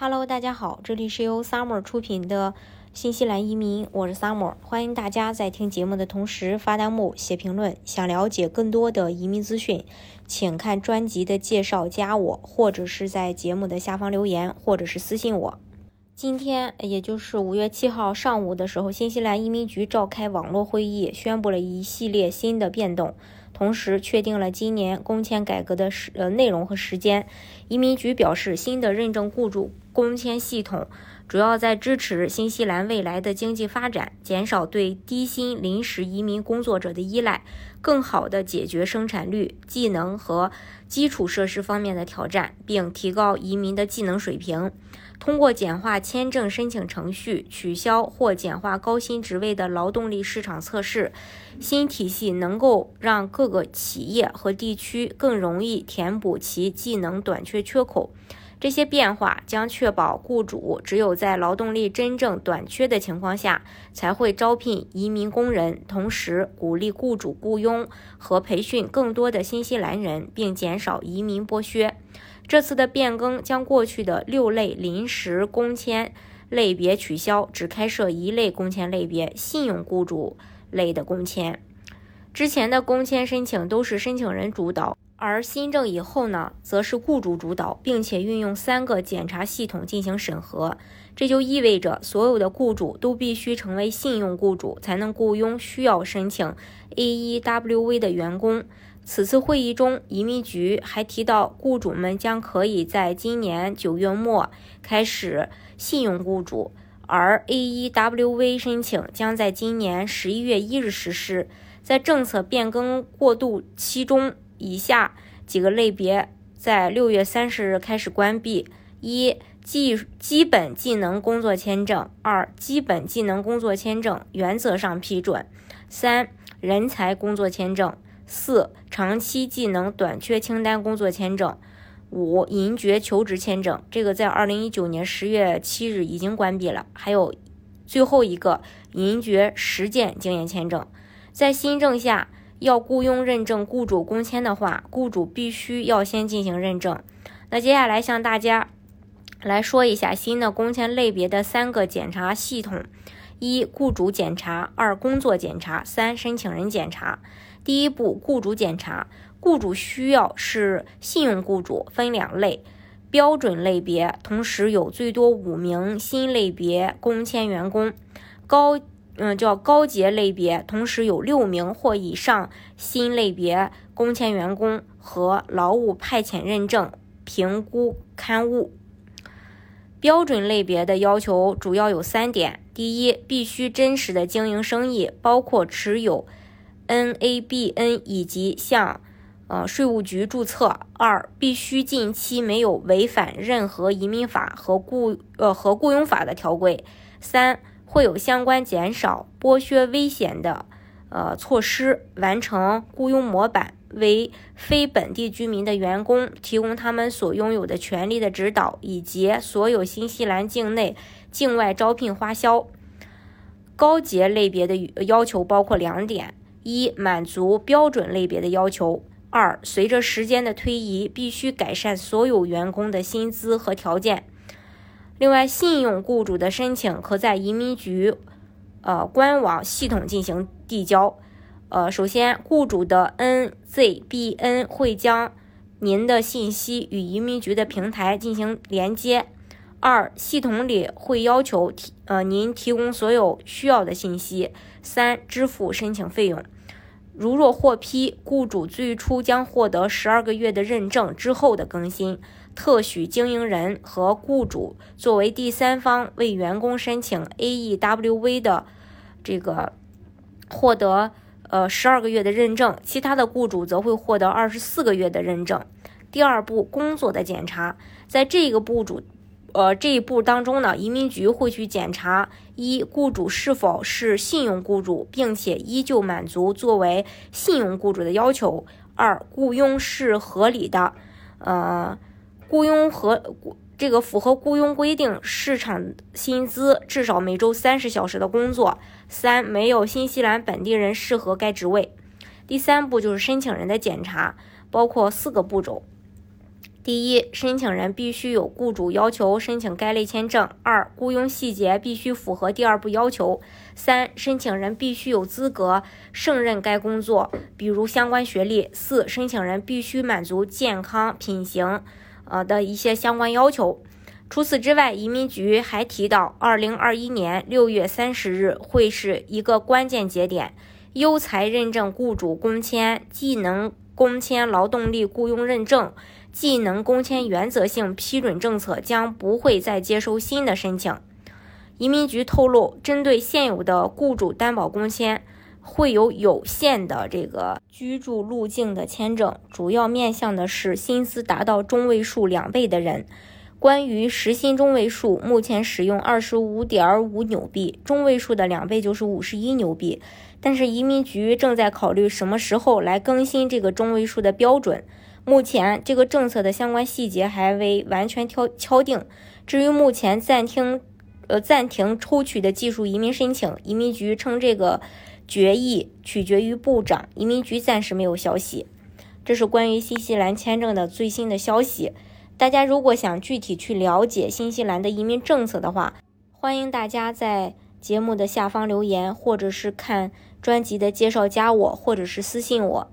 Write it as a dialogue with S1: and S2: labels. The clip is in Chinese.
S1: Hello，大家好，这里是由 Summer 出品的新西兰移民，我是 Summer，欢迎大家在听节目的同时发弹幕、写评论。想了解更多的移民资讯，请看专辑的介绍，加我，或者是在节目的下方留言，或者是私信我。今天，也就是五月七号上午的时候，新西兰移民局召开网络会议，宣布了一系列新的变动。同时确定了今年工签改革的时呃内容和时间。移民局表示，新的认证雇主工签系统主要在支持新西兰未来的经济发展，减少对低薪临时移民工作者的依赖，更好地解决生产率、技能和基础设施方面的挑战，并提高移民的技能水平。通过简化签证申请程序，取消或简化高薪职位的劳动力市场测试，新体系能够让各个企业和地区更容易填补其技能短缺缺口。这些变化将确保雇主只有在劳动力真正短缺的情况下才会招聘移民工人，同时鼓励雇主雇佣和培训更多的新西兰人，并减少移民剥削。这次的变更将过去的六类临时工签类别取消，只开设一类工签类别——信用雇主类的工签。之前的工签申请都是申请人主导，而新政以后呢，则是雇主主导，并且运用三个检查系统进行审核。这就意味着所有的雇主都必须成为信用雇主，才能雇佣需要申请 AEWV 的员工。此次会议中，移民局还提到，雇主们将可以在今年九月末开始信用雇主，而 AEWV 申请将在今年十一月一日实施。在政策变更过渡期中，以下几个类别在六月三十日开始关闭：一、技基本技能工作签证；二、基本技能工作签证原则上批准；三、人才工作签证。四、长期技能短缺清单工作签证；五、银爵求职签证，这个在二零一九年十月七日已经关闭了。还有最后一个银爵实践经验签证。在新政下，要雇佣认证雇主工签的话，雇主必须要先进行认证。那接下来向大家来说一下新的工签类别的三个检查系统：一、雇主检查；二、工作检查；三、申请人检查。第一步，雇主检查。雇主需要是信用雇主，分两类：标准类别，同时有最多五名新类别工签员工；高，嗯，叫高阶类别，同时有六名或以上新类别工签员工和劳务派遣认证评估刊物。标准类别的要求主要有三点：第一，必须真实的经营生意，包括持有。NABN 以及向呃税务局注册。二，必须近期没有违反任何移民法和雇呃和雇佣法的条规。三，会有相关减少剥削危险的呃措施，完成雇佣模板，为非本地居民的员工提供他们所拥有的权利的指导，以及所有新西兰境内、境外招聘花销。高级类别的要求包括两点。一、满足标准类别的要求；二、随着时间的推移，必须改善所有员工的薪资和条件。另外，信用雇主的申请可在移民局呃官网系统进行递交。呃，首先，雇主的 NZBN 会将您的信息与移民局的平台进行连接。二、系统里会要求提呃您提供所有需要的信息。三、支付申请费用。如若获批，雇主最初将获得十二个月的认证之后的更新，特许经营人和雇主作为第三方为员工申请 AEWV 的这个获得呃十二个月的认证，其他的雇主则会获得二十四个月的认证。第二步，工作的检查，在这个步主。呃，这一步当中呢，移民局会去检查一雇主是否是信用雇主，并且依旧满足作为信用雇主的要求；二，雇佣是合理的，呃，雇佣和雇这个符合雇佣规定市场薪资，至少每周三十小时的工作；三，没有新西兰本地人适合该职位。第三步就是申请人的检查，包括四个步骤。第一，申请人必须有雇主要求申请该类签证；二，雇佣细节必须符合第二步要求；三，申请人必须有资格胜任该工作，比如相关学历；四，申请人必须满足健康、品行，呃的一些相关要求。除此之外，移民局还提到，二零二一年六月三十日会是一个关键节点，优才认证雇主工签、技能工签、劳动力雇佣认证。技能工签原则性批准政策将不会再接收新的申请。移民局透露，针对现有的雇主担保工签，会有有限的这个居住路径的签证，主要面向的是薪资达到中位数两倍的人。关于实心中位数，目前使用二十五点五纽币，中位数的两倍就是五十一纽币。但是移民局正在考虑什么时候来更新这个中位数的标准。目前这个政策的相关细节还未完全敲敲定。至于目前暂停，呃暂停抽取的技术移民申请，移民局称这个决议取决于部长，移民局暂时没有消息。这是关于新西兰签证的最新的消息。大家如果想具体去了解新西兰的移民政策的话，欢迎大家在节目的下方留言，或者是看专辑的介绍加我，或者是私信我。